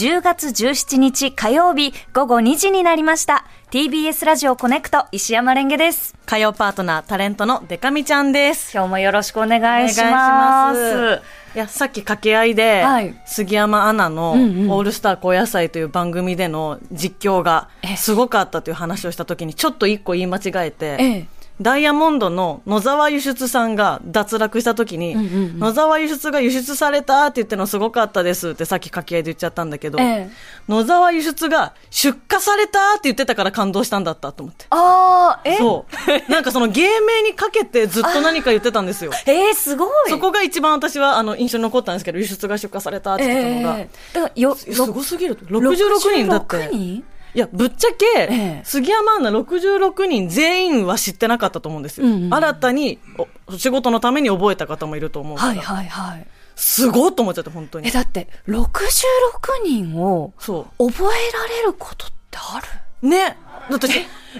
10月17日火曜日午後2時になりました。TBS ラジオコネクト石山レンゲです。火曜パートナー、タレントのデカミちゃんです。今日もよろしくお願いします。いや、さっき掛け合いで、はい杉山アナのオうんうんールスター高野菜という番組での実況がえすごかったという話をしたときに、ちょっと一個言い間違えて、ええダイヤモンドの野沢輸出さんが脱落したときに、んうんうん野沢輸出が輸出されたって言ってのすごかったですってさっき掛け合いで言っちゃったんだけど、ええ野沢輸出が出荷されたって言ってたから感動したんだったと思って。ああ、え？そう。なんかその芸名にかけてずっと何か言ってたんですよ。えー、すごい。そこが一番私はあの印象に残ったんですけど、輸出が出荷されたって言ってたのが。ええだからよ、すごすぎる。66人だって。66人いや、ぶっちゃけ、ええ杉山アナ66人全員は知ってなかったと思うんですよ。うんうん新たにお仕事のために覚えた方もいると思うから。はいはいはい。すごいと思っちゃって、本当にえ、。だって、66人をそ覚えられることってある？う。ね。だって、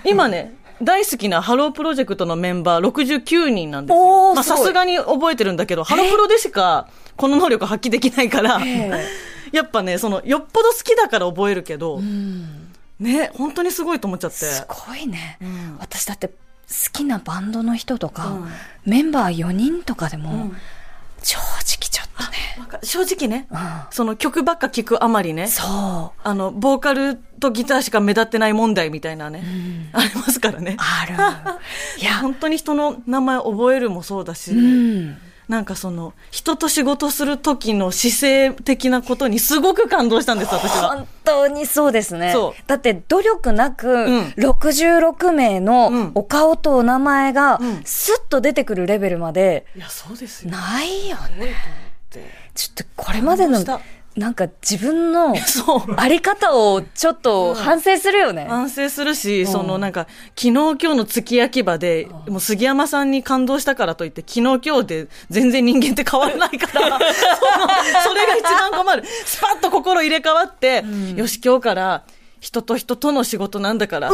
今ね、大好きなハロープロジェクトのメンバー69人なんですよ。まあさすがに覚えてるんだけど、ハロプロでしかこの能力発揮できないから、え やっぱね、その、よっぽど好きだから覚えるけど、うん。ね、本当にすごいと思っちゃって。すごいね。ん私だって、好きなバンドの人とか、うんメンバー4人とかでも、ん正直ちょっとね。正直ね、うんその曲ばっか聴くあまりね、そう。あの、ボーカルとギターしか目立ってない問題みたいなね、ありますからね。ある。いや、本当に人の名前覚えるもそうだし、うん。なんかその、人と仕事する時の姿勢的なことにすごく感動したんです、私は。本当にそうですね。そうだって努力なく、ん66名うのんお顔とお名前がうんスッと出てくるレベルまでいや、そうですよ。ないよね。ちょっとこれまでのなんか自分の。あり方をちょっと反省するよね。反省するし、んそのなんか、昨日今日の月焼き場で、もう杉山さんに感動したからといって、昨日今日で全然人間って変わらないから、そのそれが一番困る。スパッと心入れ替わって、よし、今日から、人と人との仕事なんだから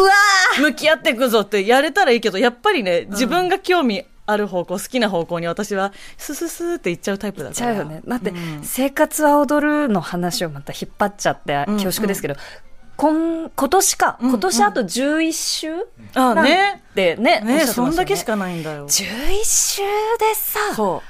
向き合っていくぞってやれたらいいけど、やっぱりね、自分が興味ある方向、好きな方向に私は、スススーって行っちゃうタイプだから。ちゃうよね。だって、うん生活は踊るの話をまた引っ張っちゃってうん恐縮ですけど、今、今年か。うん今年あと11週、あなんね。でね。ね、ましたよそんだけしかないんだよ。11週でさ、そう。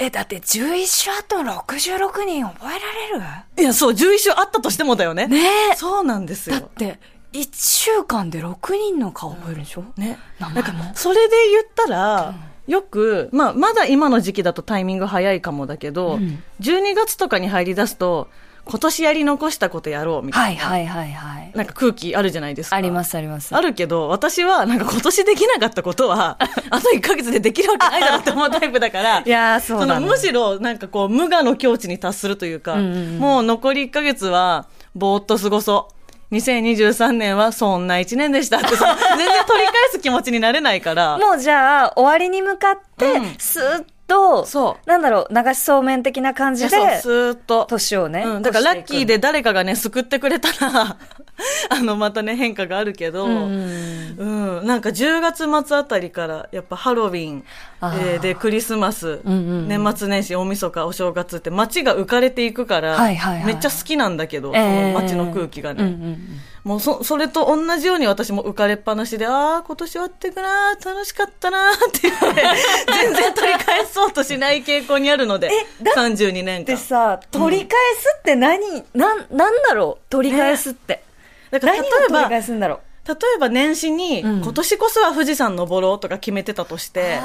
え、だって11週あと66人覚えられる？いや、そう、11週あったとしてもだよね。ねえそうなんですよ。だって、1週間で6人の顔覚えるでしょ、ね。名前もなんか、それで言ったら、よく、まあ、まだ今の時期だとタイミング早いかもだけど、うん12月とかに入り出すと、今年やり残したことやろうみたな、はいいはいはいはい。なんか空気あるじゃないですか。ありますあります。あるけど、私は、なんか今年できなかったことは、あと1ヶ月でできるわけないだろうって思うタイプだから、いやーそうだねのむしろ、なんかこう、無我の境地に達するというか、うんうんうんもう残り1ヶ月は、ぼーっと過ごそう。2023年はそんな1年でしたってさ、全然取り返す気持ちになれないから、もうじゃあ、終わりに向かってうん、スーッと、そう。なんだろう、流しそうめん的な感じでス、ーッと。年をね。うん、だからラッキーで、で誰かがね、救ってくれたら、あの、またね、変化があるけど、ううん、ん。なんか10月末あたりから、やっぱハロウィン、えーで、クリスマス、うんうん年末年始、大晦日、お正月って街が浮かれていくから、はいはいはいめっちゃ好きなんだけど、えー。その街の空気がね。うんうんうんもうそ、それと同じように私も浮かれっぱなしで、ああ、今年終わってくなー、楽しかったなーって言って、全然取り返そうとしない傾向にあるので、だ32年間。でさ、取り返すって何、なん、なんだろう？取り返すって。だから何を例えば、取り返すんだろう？例えば年始に、うん。今年こそは富士山登ろうとか決めてたとして、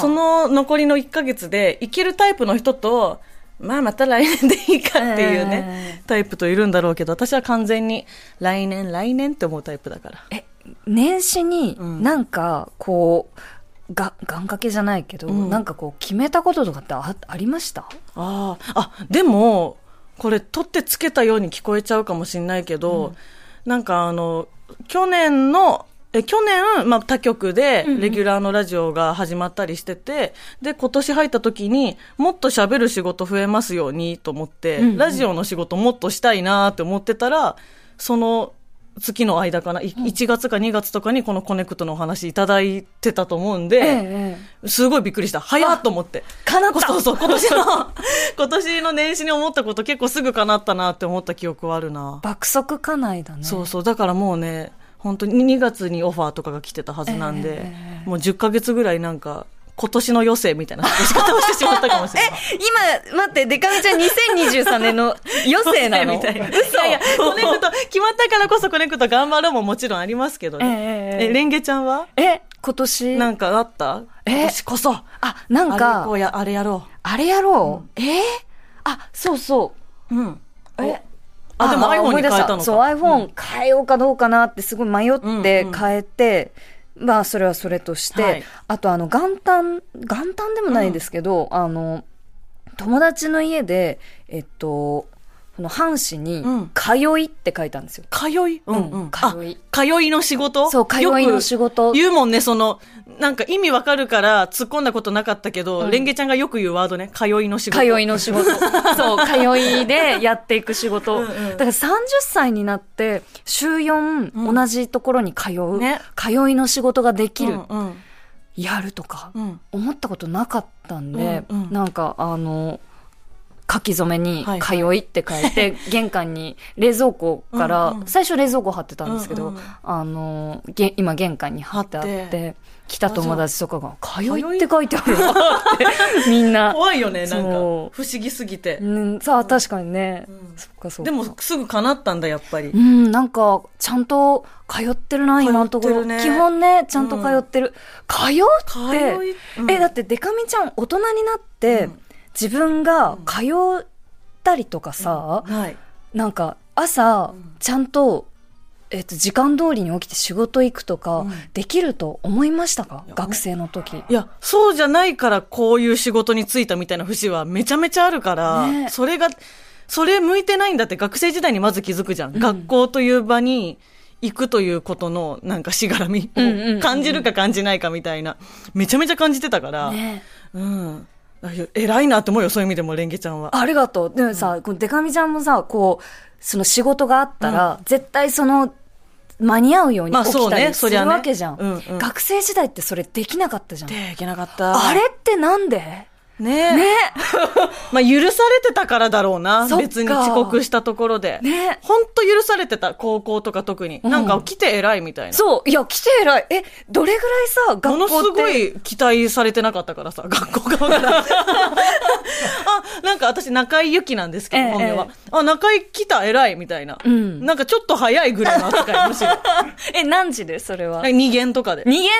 その残りの1ヶ月で生きるタイプの人と、まあまた来年でいいかっていうね、タイプといるんだろうけど、私は完全に来年来年って思うタイプだから。え、年始にうん。なんか、こう、が、願掛けじゃないけど、うん。なんかこう、決めたこととかってあありました？ああ、あ、でも、これ取ってつけたように聞こえちゃうかもしれないけど、なんかあの、去年の、え去年、まあ、他局でうんうんレギュラーのラジオが始まったりしてて、で、今年入った時にもっと喋る仕事増えますようにと思って、うんうんラジオの仕事もっとしたいなって思ってたら、その、月の間かな、い1月か2月とかにこのコネクトのお話いただいてたと思うんで、ええすごいびっくりした。早っと思って。叶ったそうそう、今年の、今年の年始に思ったこと結構すぐ叶ったなって思った記憶はあるな。爆速家内だね。そうそう、だからもうね、本当に2月にオファーとかが来てたはずなんで、えもう10ヶ月ぐらいなんか、今年の余生みたいな過ごし方をしてしまったかもしれない。今、待って、デカミちゃん2023年の 余生なの？みたいな。嘘いやいや、コネクト、決まったからこそコネクト頑張ろうももちろんありますけどね。ええええレンゲちゃんは？え、今年？なんかあった？え？今年こそ。あ、なんか？う、や、あれやろあれやろう？え？ーあ、そうそう。う。うん。え？あ、でも iPhone に変えたのか。そう、iPhone 変えようかどうかなってすごい迷ってうんうん変えて、まあ、それはそれとして、はい。あと、あの、元旦、元旦でもないですけど、あの、友達の家で、えっと、この阪神にうん、通いって書いたんですよ。通い？うんううん。ん。通い。あ通いの仕事？そう通いの仕事。言うもんね、その、なんか意味わかるから突っ込んだことなかったけど、レンゲちゃんがよく言うワードね、通いの仕事。通いの仕事。そう、通いでやっていく仕事。うんうん。だから30歳になって、週4、同じところに通う、ね。通いの仕事ができる、うんうん。やるとか、うん。思ったことなかったんで、うんうん。なんか、あの、書き初めにはい通いって書いて、玄関に冷蔵庫から、最初冷蔵庫貼ってたんですけど、あの、げ今玄関に貼ってあっ、て来た友達とかが、通いって書いてあるわって、みんな。怖いよね、なんか。不思議すぎて。うん、さあ、確かにね。そっかそっか。でも、すぐ叶ったんだ、やっぱりう。ん、なんか、ちゃんと通ってるな、今のところ。基本ね、ちゃんと通ってる。通って、え、だってデカミちゃん大人になって、うん自分が通ったりとかさ、はい。なんか、朝、ちゃんと、えっと、時間通りに起きて仕事行くとか、うん。できると思いましたか？や学生の時。いや、そうじゃないからこういう仕事に就いたみたいな節はめちゃめちゃあるから、ね。それが、それ向いてないんだって学生時代にまず気づくじゃん。学校という場に行くということのなんかしがらみうんうんうんうん。を感じるか感じないかみたいな、めちゃめちゃ感じてたから、ね。うん。偉いなって思うよ、そういう意味でも、レンゲちゃんは。ありがとう。でもさ、このデカミちゃんもさ、こう、その仕事があったら、絶対その、間に合うようにまあ起きそうねたりするわけじゃん。うんうん学生時代ってそれできなかったじゃん。で、いけなかった。あれってなんで？ねえ。ね まあ許されてたからだろうな。別に遅刻したところで。ねほんと許されてた、高校とか特に。うんなんか来て偉いみたいな。そう。いや、来て偉い。え、どれぐらいさ、学校。ものすごい期待されてなかったからさ、学校側から。あ、なんか私中井ゆきなんですけど、ええ本名は。あ、中井来た偉いみたいな。うんなんかちょっと早いぐらいの扱い、むしろ。え、何時でそれは？二限とかで。二限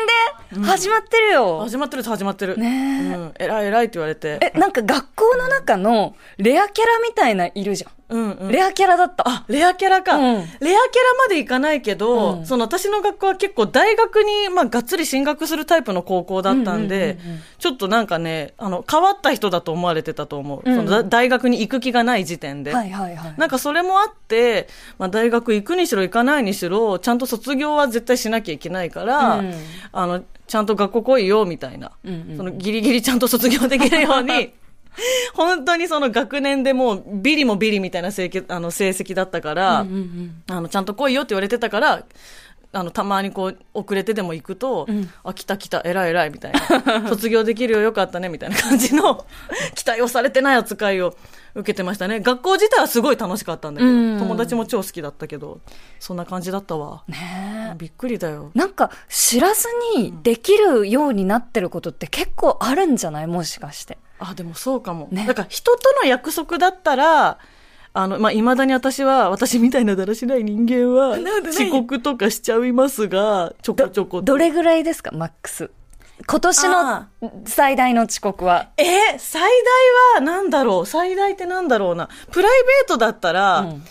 で？始まってるよ。始まってる始まってる。ねえうん。偉い偉いって言われて。え、なんか学校の中のレアキャラみたいないるじゃん。うんうん。レアキャラだった。あ、レアキャラか。うんレアキャラまでいかないけど、うんその私の学校は結構大学に、まあ、がっつり進学するタイプの高校だったんで、ちょっとなんかね、あの、変わった人だと思われてたと思う。うんそのだ大学に行く気がない時点で。はいはいはい。なんかそれもあって、まあ、大学行くにしろ行かないにしろ、ちゃんと卒業は絶対しなきゃいけないから、うんあの、ちゃんと学校来いよ、みたいな。うんうんそのギリギリちゃんと卒業できるように、本当にその学年でもうビリもビリみたいな成績あの成績だったから、うんうんあの、ちゃんと来いよって言われてたから、あの、たまにこう、遅れてでも行くと、うんあ、来た来た、偉い偉い、みたいな。卒業できるよ、よかったね、みたいな感じの、期待をされてない扱いを受けてましたね。学校自体はすごい楽しかったんだけど、うん友達も超好きだったけど、そんな感じだったわ。ねえ。びっくりだよ。なんか知らずにできるようになってることって結構あるんじゃない？もしかして。あ、でもそうかも。ねだから人との約束だったら、あの、まあ、未だに私は、私みたいなだらしない人間は、遅刻とかしちゃいますが、ちょこちょこ。どれぐらいですか？マックス。今年あの最大の遅刻は。えー最大はなんだろう？最大ってなんだろうな？プライベートだったら、うん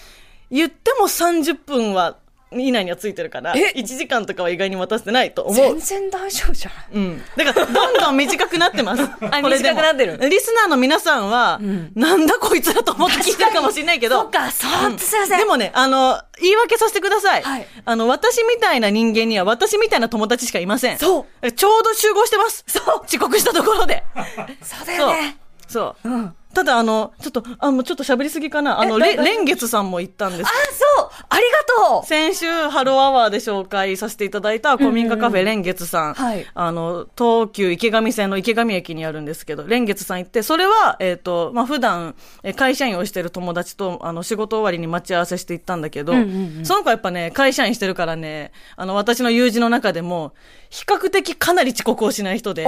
言っても30分は、以内にはついてるから、え？1時間とかは意外に待たせてないと思う全。然大丈夫じゃないうん。だから、どんどん短くなってます。あ短くなってるリスナーの皆さんは、んなんだこいつらと思って聞いてるかもしれないけど。そっか、そう、すいません。でもね、あの、言い訳させてください。はいあの、私みたいな人間には私みたいな友達しかいません。。そうちょうど集合してます。そう。遅刻したところで。そうだよね。そう。うん。ただあの、ちょっと、あ、もうちょっと喋りすぎかな。あの、れ蓮月さんも行ったんですあ、そうありがとう。先週、ハローアワーで紹介させていただいた古民家カフェ、蓮月さん。はい。あの、東急池上線の池上駅にあるんですけど、蓮月さん行って、それは、えっ、と、まあ、普段、え会社員をしてる友達と、あの、仕事終わりに待ち合わせして行ったんだけど、うんうんうん。その子やっぱね、会社員してるからね、あの、私の友人の中でも、比較的かなり遅刻をしない人で。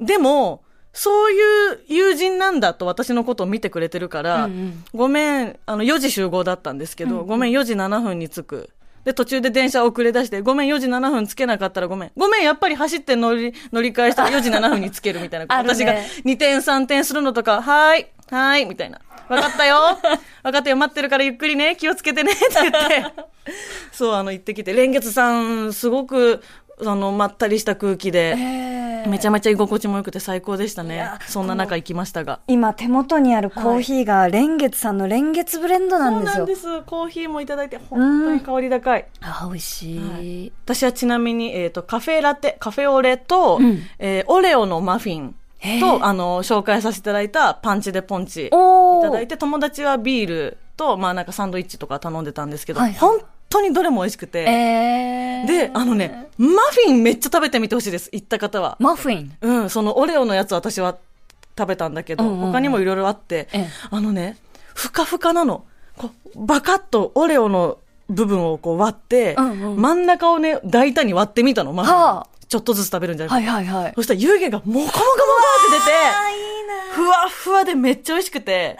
でも、そういう友人なんだと私のことを見てくれてるから、うんうんごめん、あの、4時集合だったんですけど、ごめん、4時7分に着く。で、途中で電車遅れ出して、ごめん、4時7分つけなかったらごめん。ごめん、やっぱり走って乗り、乗り換えしたら4時7分につけるみたいな。ね私が2点3点するのとか、はーい、はーい、みたいな。わかったよ。わかったよ、待ってるからゆっくりね、気をつけてね、って言って。そう、あの、行ってきて。蓮月さん、すごく、あの、まったりした空気で、えーめちゃめちゃ居心地も良くて最高でしたね。そんな中行きましたが。今手元にあるコーヒーが蓮月さんの蓮月ブレンドなんですよ。そうなんです。コーヒーもいただいて、本当に香り高い。あ、美味しい。はい私はちなみに、えっ、と、カフェラテ、カフェオレと、うんえーオレオのマフィンと、あの、紹介させていただいたパンチでポンチいただいて、友達はビールと、まあなんかサンドイッチとか頼んでたんですけど、はいはい本当にどれも美味しくて、えー、で、あのね、マフィンめっちゃ食べてみてほしいです。行った方は。マフィン？うん、そのオレオのやつ私は食べたんだけど、うんうんうん他にもいろいろあって、ええあのね、ふかふかなの。こうバカッとオレオの部分をこう割って、うんうん真ん中をね、大胆に割ってみたの、まず。はあちょっとずつ食べるんじゃなくて。はいはいはい。そしたら湯気がモコモコモコって出て、ふわふわでめっちゃ美味しくて、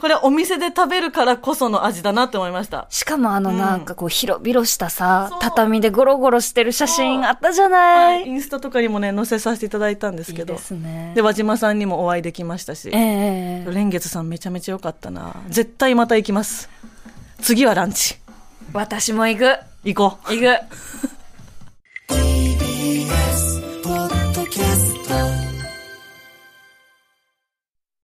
これお店で食べるからこその味だなって思いました。しかもあのうんなんかこう広々したさ、そう畳でゴロゴロしてる写真あったじゃなはいい。インスタとかにもね、載せさせていただいたんですけど。いいですねで、輪島さんにもお会いできましたし。ええ蓮月さんめちゃめちゃ良かったな。絶対また行きます。次はランチ。私も行く。行こう。行く。